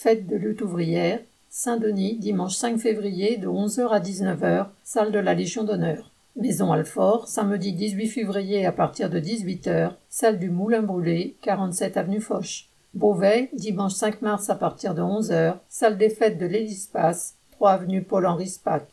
Fête de lutte ouvrière. Saint-Denis, dimanche 5 février, de 11h à 19h, salle de la Légion d'honneur. Maison Alfort, samedi 18 février à partir de 18h, salle du Moulin Brûlé, 47 avenue Foch. Beauvais, dimanche 5 mars à partir de 11h, salle des fêtes de l'Hélispace, 3 avenue Paul-Henri Spac.